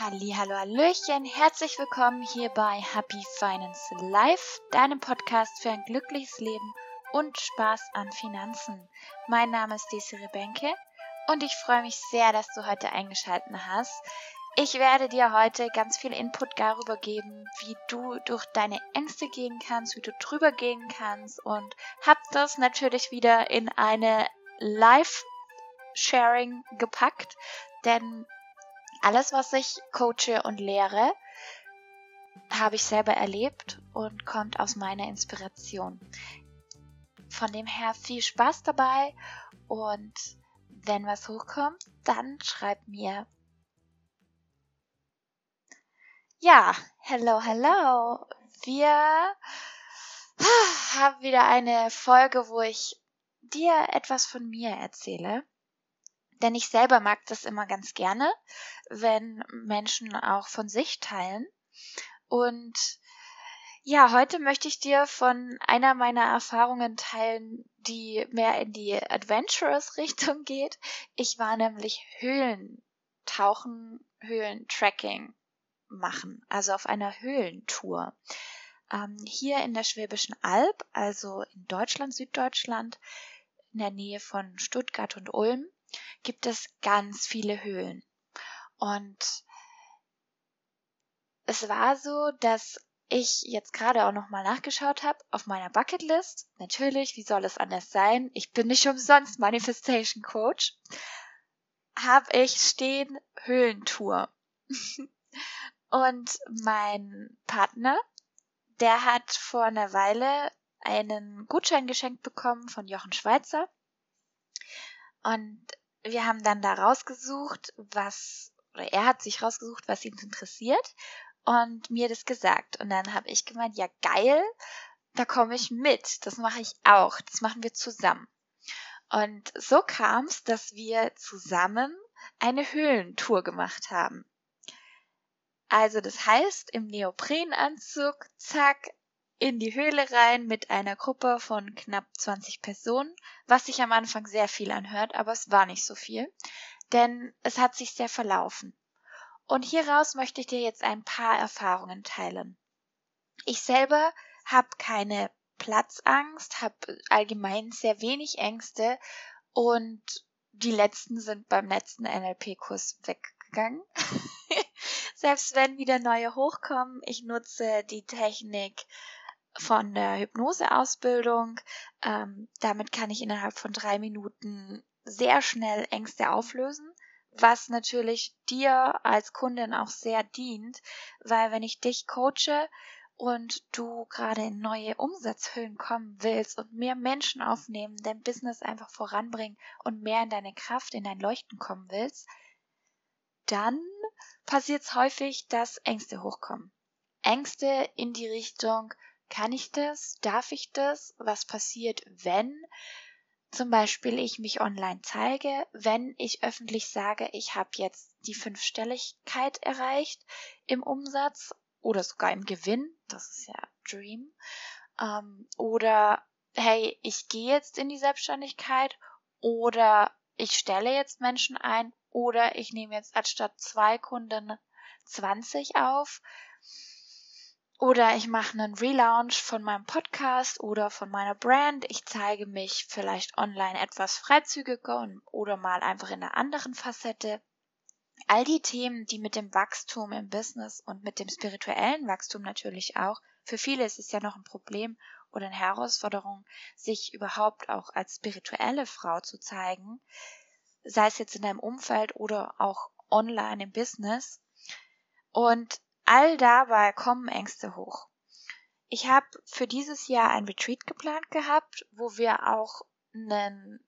Halli, hallo, hallöchen, herzlich willkommen hier bei Happy Finance Live, deinem Podcast für ein glückliches Leben und Spaß an Finanzen. Mein Name ist Desiree Benke und ich freue mich sehr, dass du heute eingeschaltet hast. Ich werde dir heute ganz viel Input darüber geben, wie du durch deine Ängste gehen kannst, wie du drüber gehen kannst und hab das natürlich wieder in eine Live-Sharing gepackt, denn alles, was ich coache und lehre, habe ich selber erlebt und kommt aus meiner Inspiration. Von dem her viel Spaß dabei und wenn was hochkommt, dann schreib mir. Ja, hello, hello. Wir haben wieder eine Folge, wo ich dir etwas von mir erzähle. Denn ich selber mag das immer ganz gerne, wenn Menschen auch von sich teilen. Und ja, heute möchte ich dir von einer meiner Erfahrungen teilen, die mehr in die Adventurous Richtung geht. Ich war nämlich Höhlentauchen, Höhlentracking machen, also auf einer Höhlentour. Ähm, hier in der Schwäbischen Alb, also in Deutschland, Süddeutschland, in der Nähe von Stuttgart und Ulm, gibt es ganz viele Höhlen. Und es war so, dass ich jetzt gerade auch nochmal nachgeschaut habe auf meiner Bucketlist. Natürlich, wie soll es anders sein? Ich bin nicht umsonst Manifestation Coach. Habe ich stehen Höhlentour. Und mein Partner, der hat vor einer Weile einen Gutschein geschenkt bekommen von Jochen Schweizer. Und wir haben dann da rausgesucht, was, oder er hat sich rausgesucht, was ihn interessiert und mir das gesagt. Und dann habe ich gemeint, ja geil, da komme ich mit. Das mache ich auch. Das machen wir zusammen. Und so kam es, dass wir zusammen eine Höhlentour gemacht haben. Also das heißt, im Neoprenanzug, zack, in die Höhle rein mit einer Gruppe von knapp 20 Personen, was sich am Anfang sehr viel anhört, aber es war nicht so viel, denn es hat sich sehr verlaufen. Und hieraus möchte ich dir jetzt ein paar Erfahrungen teilen. Ich selber habe keine Platzangst, habe allgemein sehr wenig Ängste und die letzten sind beim letzten NLP-Kurs weggegangen. Selbst wenn wieder neue hochkommen, ich nutze die Technik von der Hypnoseausbildung. Ähm, damit kann ich innerhalb von drei Minuten sehr schnell Ängste auflösen, was natürlich dir als Kundin auch sehr dient, weil wenn ich dich coache und du gerade in neue Umsatzhöhen kommen willst und mehr Menschen aufnehmen, dein Business einfach voranbringen und mehr in deine Kraft, in dein Leuchten kommen willst, dann passiert es häufig, dass Ängste hochkommen. Ängste in die Richtung, kann ich das? Darf ich das? Was passiert, wenn zum Beispiel ich mich online zeige, wenn ich öffentlich sage, ich habe jetzt die Fünfstelligkeit erreicht im Umsatz oder sogar im Gewinn, das ist ja Dream, ähm, oder hey, ich gehe jetzt in die Selbstständigkeit oder ich stelle jetzt Menschen ein oder ich nehme jetzt anstatt zwei Kunden 20 auf oder ich mache einen Relaunch von meinem Podcast oder von meiner Brand. Ich zeige mich vielleicht online etwas freizügiger oder mal einfach in einer anderen Facette. All die Themen, die mit dem Wachstum im Business und mit dem spirituellen Wachstum natürlich auch, für viele ist es ja noch ein Problem oder eine Herausforderung, sich überhaupt auch als spirituelle Frau zu zeigen, sei es jetzt in deinem Umfeld oder auch online im Business. Und all dabei kommen Ängste hoch. Ich habe für dieses Jahr ein Retreat geplant gehabt, wo wir auch einen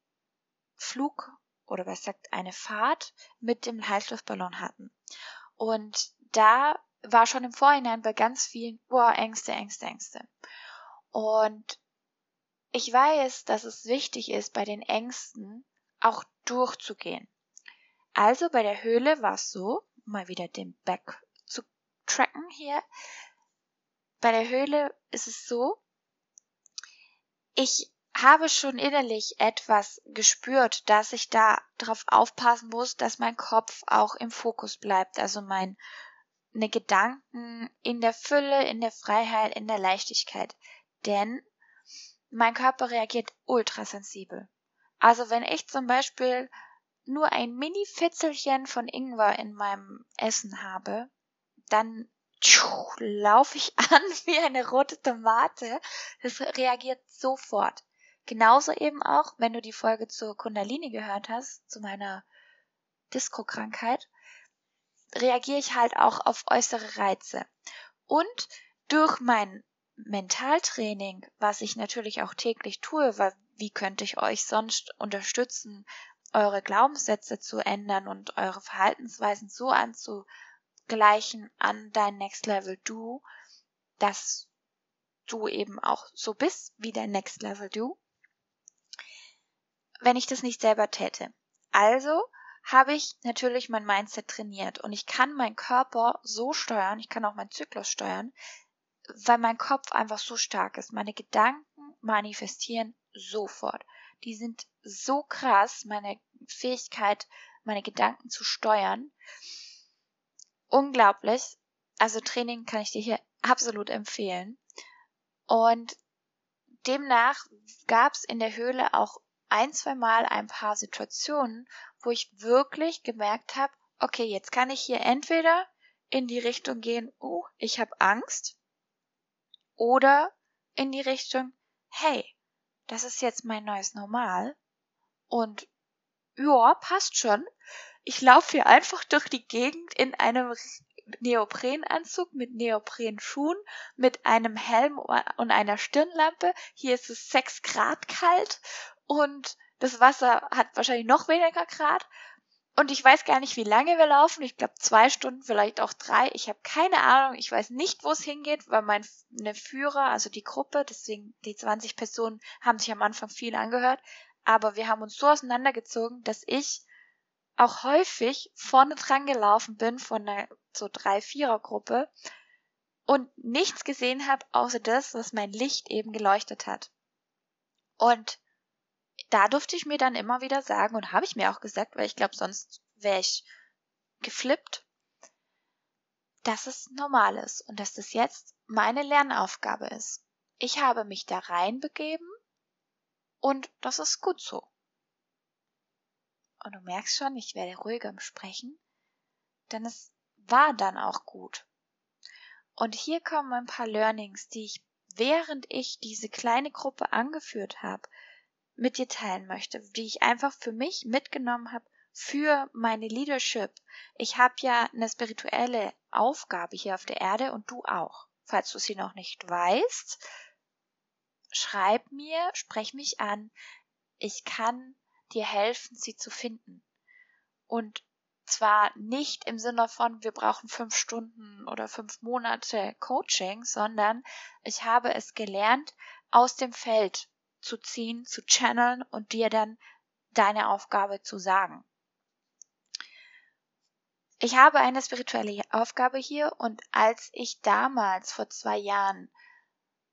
Flug oder was sagt eine Fahrt mit dem Heißluftballon hatten. Und da war schon im Vorhinein bei ganz vielen, boah, Ängste, Ängste, Ängste. Und ich weiß, dass es wichtig ist, bei den Ängsten auch durchzugehen. Also bei der Höhle war es so, mal wieder den Back tracken hier. Bei der Höhle ist es so, ich habe schon innerlich etwas gespürt, dass ich da drauf aufpassen muss, dass mein Kopf auch im Fokus bleibt, also meine Gedanken in der Fülle, in der Freiheit, in der Leichtigkeit. Denn mein Körper reagiert ultrasensibel. Also wenn ich zum Beispiel nur ein Mini-Fitzelchen von Ingwer in meinem Essen habe, dann laufe ich an wie eine rote Tomate. Das reagiert sofort. Genauso eben auch, wenn du die Folge zur Kundalini gehört hast, zu meiner Disco-Krankheit, reagiere ich halt auch auf äußere Reize. Und durch mein Mentaltraining, was ich natürlich auch täglich tue, weil wie könnte ich euch sonst unterstützen, eure Glaubenssätze zu ändern und eure Verhaltensweisen so anzugleichen an dein Next Level Du, dass du eben auch so bist wie dein Next Level Du wenn ich das nicht selber täte. Also habe ich natürlich mein Mindset trainiert und ich kann meinen Körper so steuern, ich kann auch meinen Zyklus steuern, weil mein Kopf einfach so stark ist. Meine Gedanken manifestieren sofort. Die sind so krass, meine Fähigkeit, meine Gedanken zu steuern. Unglaublich. Also Training kann ich dir hier absolut empfehlen. Und demnach gab es in der Höhle auch ein, zwei Mal ein paar Situationen, wo ich wirklich gemerkt habe, okay, jetzt kann ich hier entweder in die Richtung gehen, oh, ich habe Angst, oder in die Richtung, hey, das ist jetzt mein neues Normal und ja, passt schon. Ich laufe hier einfach durch die Gegend in einem Neoprenanzug mit Neoprenschuhen, mit einem Helm und einer Stirnlampe. Hier ist es sechs Grad kalt und das Wasser hat wahrscheinlich noch weniger Grad. Und ich weiß gar nicht, wie lange wir laufen. Ich glaube zwei Stunden, vielleicht auch drei. Ich habe keine Ahnung. Ich weiß nicht, wo es hingeht, weil mein ne Führer, also die Gruppe, deswegen die 20 Personen haben sich am Anfang viel angehört. Aber wir haben uns so auseinandergezogen, dass ich auch häufig vorne dran gelaufen bin von einer so drei Vierer Gruppe und nichts gesehen habe, außer das, was mein Licht eben geleuchtet hat. Und da durfte ich mir dann immer wieder sagen und habe ich mir auch gesagt, weil ich glaube, sonst wäre ich geflippt, dass es normal ist und dass das jetzt meine Lernaufgabe ist. Ich habe mich da reinbegeben und das ist gut so. Und du merkst schon, ich werde ruhiger im Sprechen, denn es war dann auch gut. Und hier kommen ein paar Learnings, die ich, während ich diese kleine Gruppe angeführt habe, mit dir teilen möchte, die ich einfach für mich mitgenommen habe für meine Leadership. Ich habe ja eine spirituelle Aufgabe hier auf der Erde und du auch. Falls du sie noch nicht weißt, schreib mir, sprech mich an. Ich kann dir helfen, sie zu finden. Und zwar nicht im Sinne von, wir brauchen fünf Stunden oder fünf Monate Coaching, sondern ich habe es gelernt aus dem Feld zu ziehen, zu channeln und dir dann deine Aufgabe zu sagen. Ich habe eine spirituelle Aufgabe hier und als ich damals vor zwei Jahren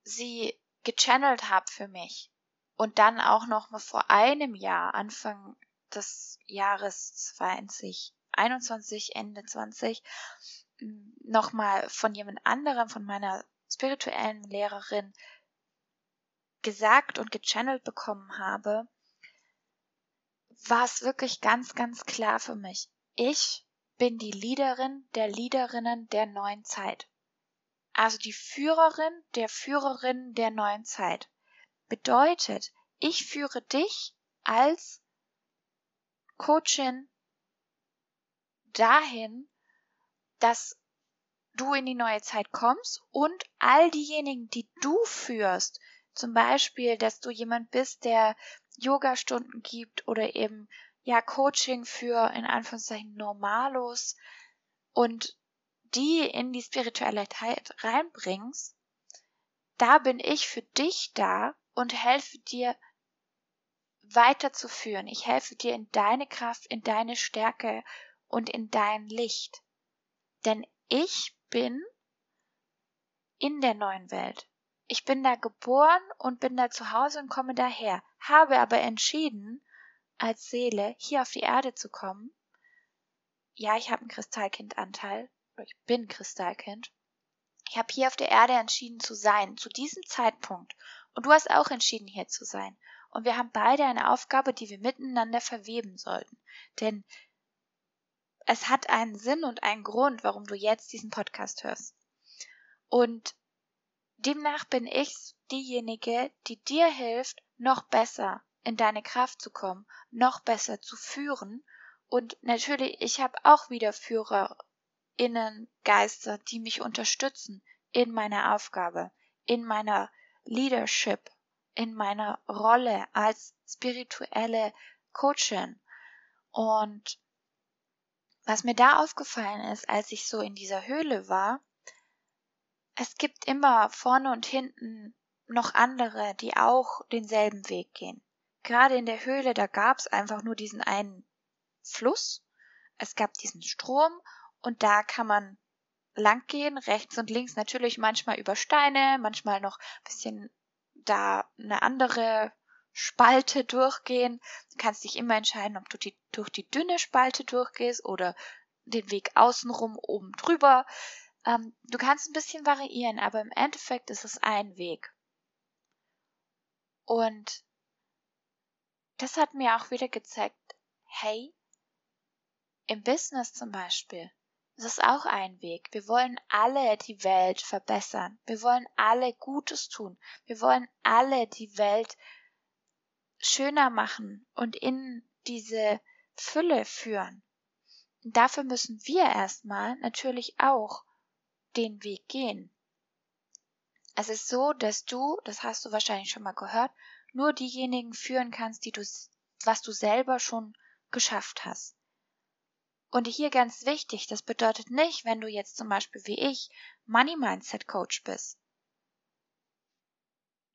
sie gechannelt habe für mich und dann auch noch mal vor einem Jahr, Anfang des Jahres 2021, Ende 20, nochmal von jemand anderem, von meiner spirituellen Lehrerin gesagt und gechannelt bekommen habe, war es wirklich ganz, ganz klar für mich. Ich bin die Leaderin der Leaderinnen der neuen Zeit. Also die Führerin der Führerin der neuen Zeit. Bedeutet, ich führe dich als Coachin dahin, dass du in die neue Zeit kommst und all diejenigen, die du führst, zum Beispiel, dass du jemand bist, der Yoga-Stunden gibt oder eben ja Coaching für in Anführungszeichen Normalos und die in die Spiritualität reinbringst, da bin ich für dich da und helfe dir weiterzuführen. Ich helfe dir in deine Kraft, in deine Stärke und in dein Licht. Denn ich bin in der neuen Welt. ich bin da geboren und bin da zu Hause und komme daher, habe aber entschieden, als Seele hier auf die Erde zu kommen. Ja, ich habe einen Kristallkindanteil, ich bin Kristallkind. Ich habe hier auf der Erde entschieden zu sein, zu diesem Zeitpunkt. Und du hast auch entschieden, hier zu sein. Und wir haben beide eine Aufgabe, die wir miteinander verweben sollten. Denn es hat einen Sinn und einen Grund, warum du jetzt diesen Podcast hörst. Und demnach bin ich diejenige, die dir hilft, noch besser in deine Kraft zu kommen, noch besser zu führen. Und natürlich, ich habe auch wieder Führerinnen, Geister, die mich unterstützen in meiner Aufgabe, in meiner Leadership, in meiner Rolle als spirituelle Coachin. Und was mir da aufgefallen ist, als ich so in dieser Höhle war, es gibt immer vorne und hinten noch andere, die auch denselben Weg gehen. Gerade in der Höhle, da gab es einfach nur diesen einen Fluss, es gab diesen Strom und da kann man lang gehen, rechts und links natürlich manchmal über Steine, manchmal noch ein bisschen da eine andere Spalte durchgehen. Du kannst dich immer entscheiden, ob du die, durch die dünne Spalte durchgehst oder den Weg außenrum oben drüber. Ähm, du kannst ein bisschen variieren, aber im Endeffekt ist es ein Weg. Und das hat mir auch wieder gezeigt, hey, im Business zum Beispiel, das ist auch ein Weg. Wir wollen alle die Welt verbessern. Wir wollen alle Gutes tun. Wir wollen alle die Welt schöner machen und in diese Fülle führen. Und dafür müssen wir erstmal natürlich auch den Weg gehen. Es ist so, dass du, das hast du wahrscheinlich schon mal gehört, nur diejenigen führen kannst, die du, was du selber schon geschafft hast. Und hier ganz wichtig, das bedeutet nicht, wenn du jetzt zum Beispiel wie ich Money Mindset Coach bist,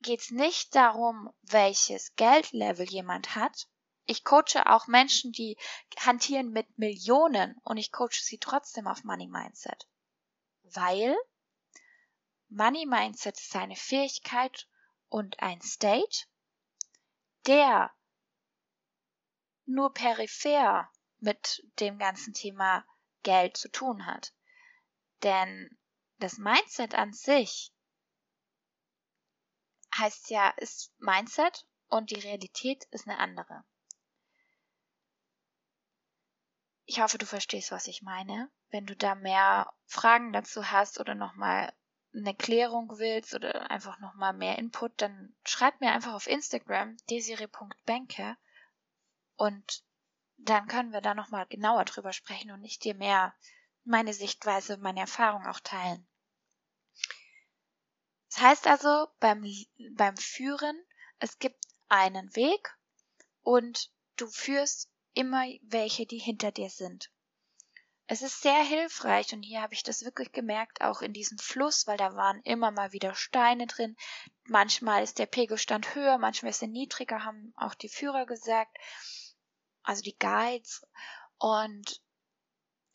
geht es nicht darum, welches Geldlevel jemand hat. Ich coache auch Menschen, die hantieren mit Millionen und ich coache sie trotzdem auf Money Mindset. Weil Money Mindset ist eine Fähigkeit und ein State, der nur peripher mit dem ganzen Thema Geld zu tun hat. Denn das Mindset an sich heißt ja, ist Mindset und die Realität ist eine andere. Ich hoffe, du verstehst, was ich meine. Wenn du da mehr Fragen dazu hast oder nochmal eine Klärung willst oder einfach nochmal mehr Input, dann schreib mir einfach auf Instagram desire.benke und dann können wir da nochmal genauer drüber sprechen und ich dir mehr meine Sichtweise, meine Erfahrung auch teilen. Das heißt also, beim, beim Führen, es gibt einen Weg und du führst immer welche, die hinter dir sind. Es ist sehr hilfreich und hier habe ich das wirklich gemerkt, auch in diesem Fluss, weil da waren immer mal wieder Steine drin. Manchmal ist der Pegelstand höher, manchmal ist er niedriger, haben auch die Führer gesagt also die Guides. Und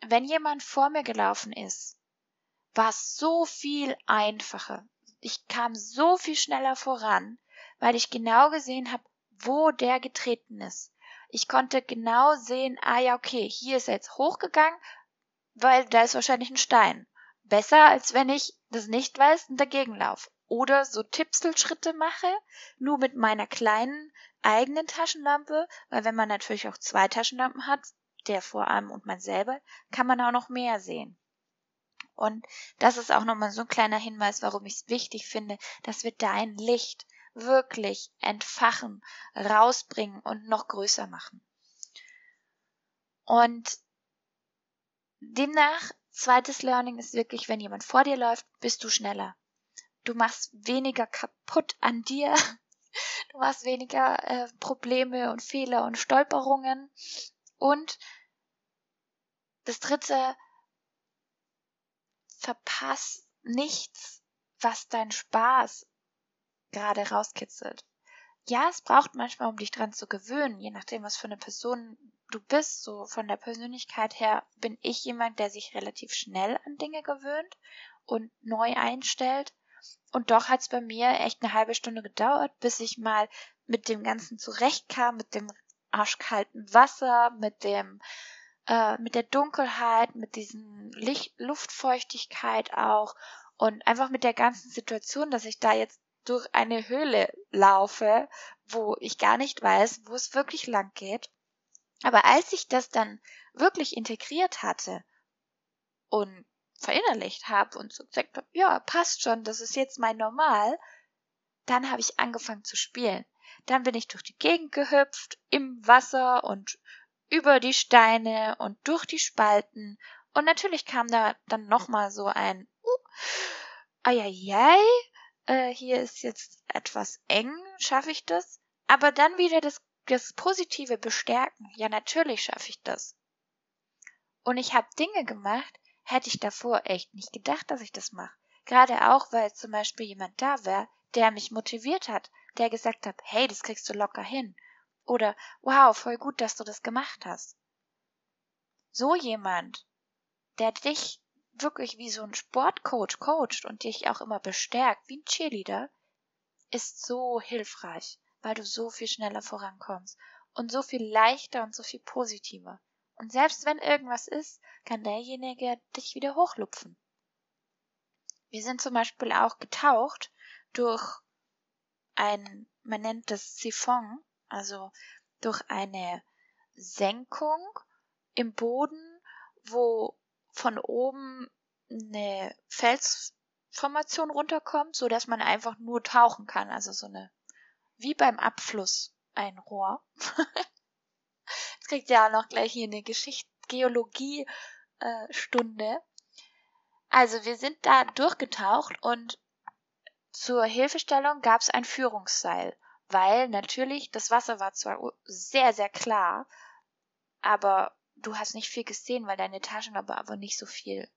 wenn jemand vor mir gelaufen ist, war es so viel einfacher. Ich kam so viel schneller voran, weil ich genau gesehen habe, wo der getreten ist. Ich konnte genau sehen, ah ja, okay, hier ist er jetzt hochgegangen, weil da ist wahrscheinlich ein Stein. Besser, als wenn ich das nicht weiß und dagegen laufe. Oder so Tipselschritte mache, nur mit meiner kleinen eigenen Taschenlampe, weil wenn man natürlich auch zwei Taschenlampen hat, der vor allem und man selber, kann man auch noch mehr sehen. Und das ist auch nochmal so ein kleiner Hinweis, warum ich es wichtig finde, dass wir dein Licht wirklich entfachen, rausbringen und noch größer machen. Und demnach, zweites Learning ist wirklich, wenn jemand vor dir läuft, bist du schneller. Du machst weniger kaputt an dir, du hast weniger äh, Probleme und Fehler und Stolperungen. Und das dritte, verpass nichts, was dein Spaß gerade rauskitzelt. Ja, es braucht manchmal, um dich dran zu gewöhnen, je nachdem, was für eine Person du bist. So von der Persönlichkeit her bin ich jemand, der sich relativ schnell an Dinge gewöhnt und neu einstellt. Und doch hat es bei mir echt eine halbe Stunde gedauert, bis ich mal mit dem Ganzen zurechtkam, mit dem arschkalten Wasser, mit dem, äh, mit der Dunkelheit, mit diesen Licht Luftfeuchtigkeit auch und einfach mit der ganzen Situation, dass ich da jetzt durch eine Höhle laufe, wo ich gar nicht weiß, wo es wirklich lang geht. Aber als ich das dann wirklich integriert hatte und verinnerlicht habe und so gesagt habe, ja, passt schon, das ist jetzt mein Normal, dann habe ich angefangen zu spielen. Dann bin ich durch die Gegend gehüpft, im Wasser und über die Steine und durch die Spalten. Und natürlich kam da dann nochmal so ein, uh, eieiei, äh, hier ist jetzt etwas eng, schaffe ich das? Aber dann wieder das, das Positive bestärken. Ja, natürlich schaffe ich das. Und ich habe Dinge gemacht, hätte ich davor echt nicht gedacht, dass ich das mache. Gerade auch, weil zum Beispiel jemand da wäre, der mich motiviert hat, der gesagt hat, hey, das kriegst du locker hin. Oder, wow, voll gut, dass du das gemacht hast. So jemand, der dich wirklich wie so ein Sportcoach coacht und dich auch immer bestärkt, wie ein Cheerleader, ist so hilfreich, weil du so viel schneller vorankommst und so viel leichter und so viel positiver. Und selbst wenn irgendwas ist, kann derjenige dich wieder hochlupfen. Wir sind zum Beispiel auch getaucht durch ein, man nennt das Siphon, also durch eine Senkung im Boden, wo von oben eine Felsformation runterkommt, so dass man einfach nur tauchen kann, also so eine wie beim Abfluss ein Rohr. Kriegt auch noch gleich hier eine Geschichte Geologie äh. Also wir sind da durchgetaucht und zur Hilfestellung gab es ein Führungsseil, weil natürlich das Wasser war zwar sehr, sehr klar, aber du hast nicht viel gesehen, weil deine Taschenlampe aber nicht so viel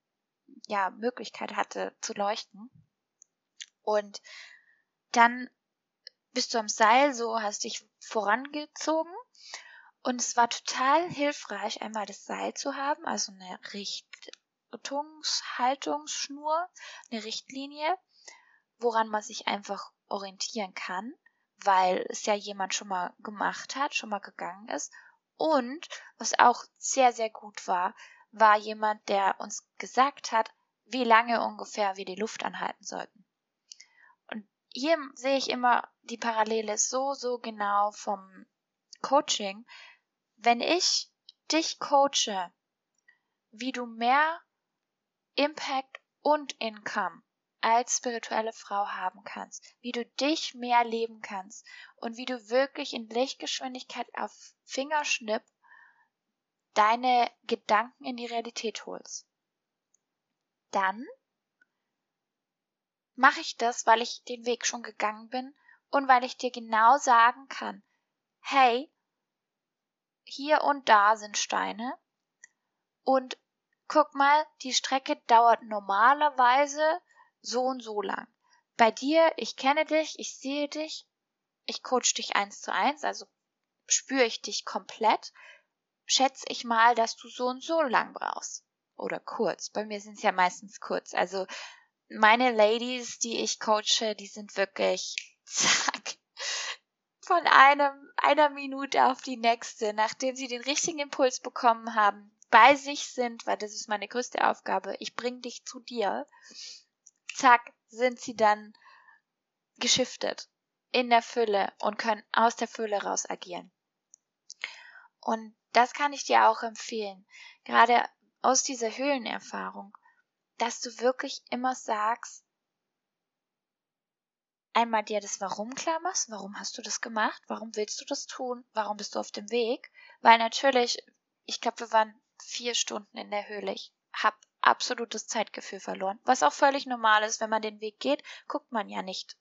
ja, Möglichkeit hatte zu leuchten. Und dann bist du am Seil, so hast dich vorangezogen. Und es war total hilfreich, einmal das Seil zu haben, also eine Richtungshaltungsschnur, eine Richtlinie, woran man sich einfach orientieren kann, weil es ja jemand schon mal gemacht hat, schon mal gegangen ist. Und was auch sehr, sehr gut war, war jemand, der uns gesagt hat, wie lange ungefähr wir die Luft anhalten sollten. Und hier sehe ich immer die Parallele so, so genau vom Coaching. Wenn ich dich coache, wie du mehr Impact und Income als spirituelle Frau haben kannst, wie du dich mehr leben kannst und wie du wirklich in Lichtgeschwindigkeit auf Fingerschnipp deine Gedanken in die Realität holst. Dann mache ich das, weil ich den Weg schon gegangen bin und weil ich dir genau sagen kann, hey, hier und da sind Steine und guck mal, die Strecke dauert normalerweise so und so lang. Bei dir, ich kenne dich, ich sehe dich, ich coach dich eins zu eins, also spüre ich dich komplett schätze ich mal, dass du so und so lang brauchst. Oder kurz. Bei mir sind es ja meistens kurz. Also meine Ladies, die ich coache, die sind wirklich von einem einer Minute auf die nächste, nachdem sie den richtigen Impuls bekommen haben, bei sich sind, weil das ist meine größte Aufgabe. Ich bring dich zu dir. Zack, sind sie dann geschiftet in der Fülle und können aus der Fülle raus agieren. Und das kann ich dir auch empfehlen, gerade aus dieser Höhlenerfahrung, dass du wirklich immer sagst, einmal dir das Warum klar machst, warum hast du das gemacht, warum willst du das tun, warum bist du auf dem Weg, weil natürlich, ich glaube, wir waren vier Stunden in der Höhle, ich habe absolutes Zeitgefühl verloren, was auch völlig normal ist, wenn man den Weg geht, guckt man ja nicht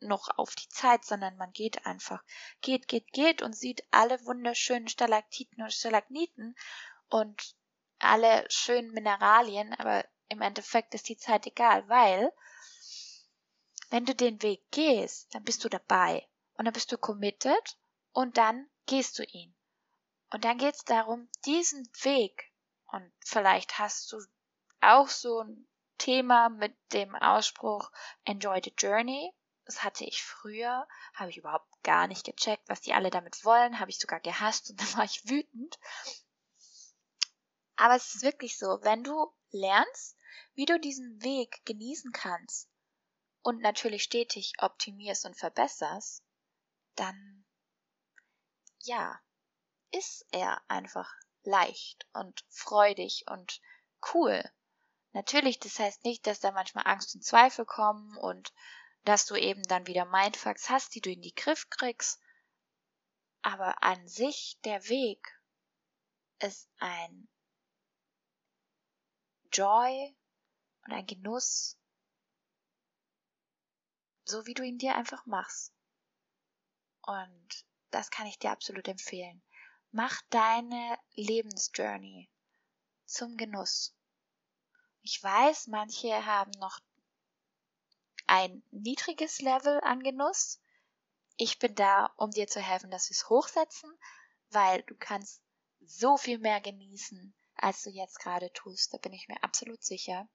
noch auf die Zeit, sondern man geht einfach. Geht, geht, geht und sieht alle wunderschönen Stalaktiten und Stalagniten und alle schönen Mineralien, aber im Endeffekt ist die Zeit egal, weil wenn du den Weg gehst, dann bist du dabei und dann bist du committed und dann gehst du ihn. Und dann geht es darum, diesen Weg, und vielleicht hast du auch so ein Thema mit dem Ausspruch Enjoy the Journey. Das hatte ich früher, habe ich überhaupt gar nicht gecheckt, was die alle damit wollen, habe ich sogar gehasst und dann war ich wütend. Aber es ist wirklich so, wenn du lernst, wie du diesen Weg genießen kannst und natürlich stetig optimierst und verbesserst, dann ja, ist er einfach leicht und freudig und cool. Natürlich, das heißt nicht, dass da manchmal Angst und Zweifel kommen und dass du eben dann wieder Mindfucks hast, die du in die Griff kriegst. Aber an sich der Weg ist ein Joy und ein Genuss, so wie du ihn dir einfach machst. Und das kann ich dir absolut empfehlen. Mach deine Lebensjourney zum Genuss. Ich weiß, manche haben noch ein niedriges Level an Genuss. Ich bin da, um dir zu helfen, dass wir es hochsetzen, weil du kannst so viel mehr genießen, als du jetzt gerade tust. Da bin ich mir absolut sicher.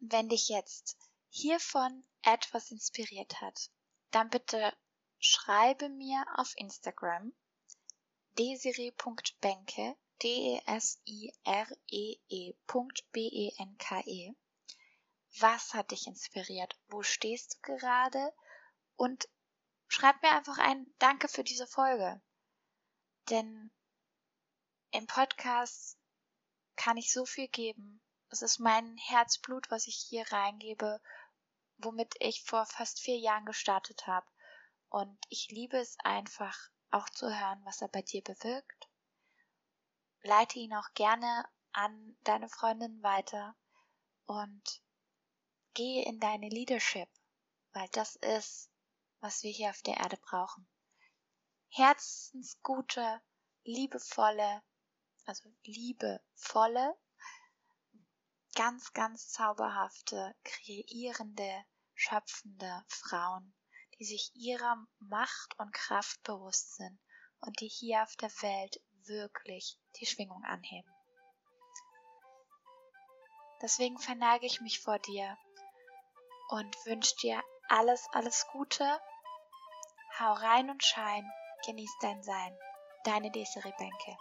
Wenn dich jetzt hiervon etwas inspiriert hat, dann bitte schreibe mir auf Instagram desiree.benke, D-E-S-I-R-E-E.B-E-N-K-E. Was hat dich inspiriert? Wo stehst du gerade? Und schreib mir einfach ein Danke für diese Folge. Denn im Podcast kann ich so viel geben. Es ist mein Herzblut, was ich hier reingebe, womit ich vor fast vier Jahren gestartet habe. Und ich liebe es einfach, auch zu hören, was er bei dir bewirkt. Leite ihn auch gerne an deine Freundin weiter und gehe in deine Leadership, weil das ist, was wir hier auf der Erde brauchen. Herzensgute, liebevolle, also liebevolle, ganz, ganz zauberhafte, kreierende, schöpfende Frauen, die sich ihrer Macht und Kraft bewusst sind und die hier auf der Welt wirklich die Schwingung anheben. Deswegen verneige ich mich vor dir und wünsche dir alles, alles Gute. Hau rein und schein, genieß dein Sein. Deine Desiree Benke.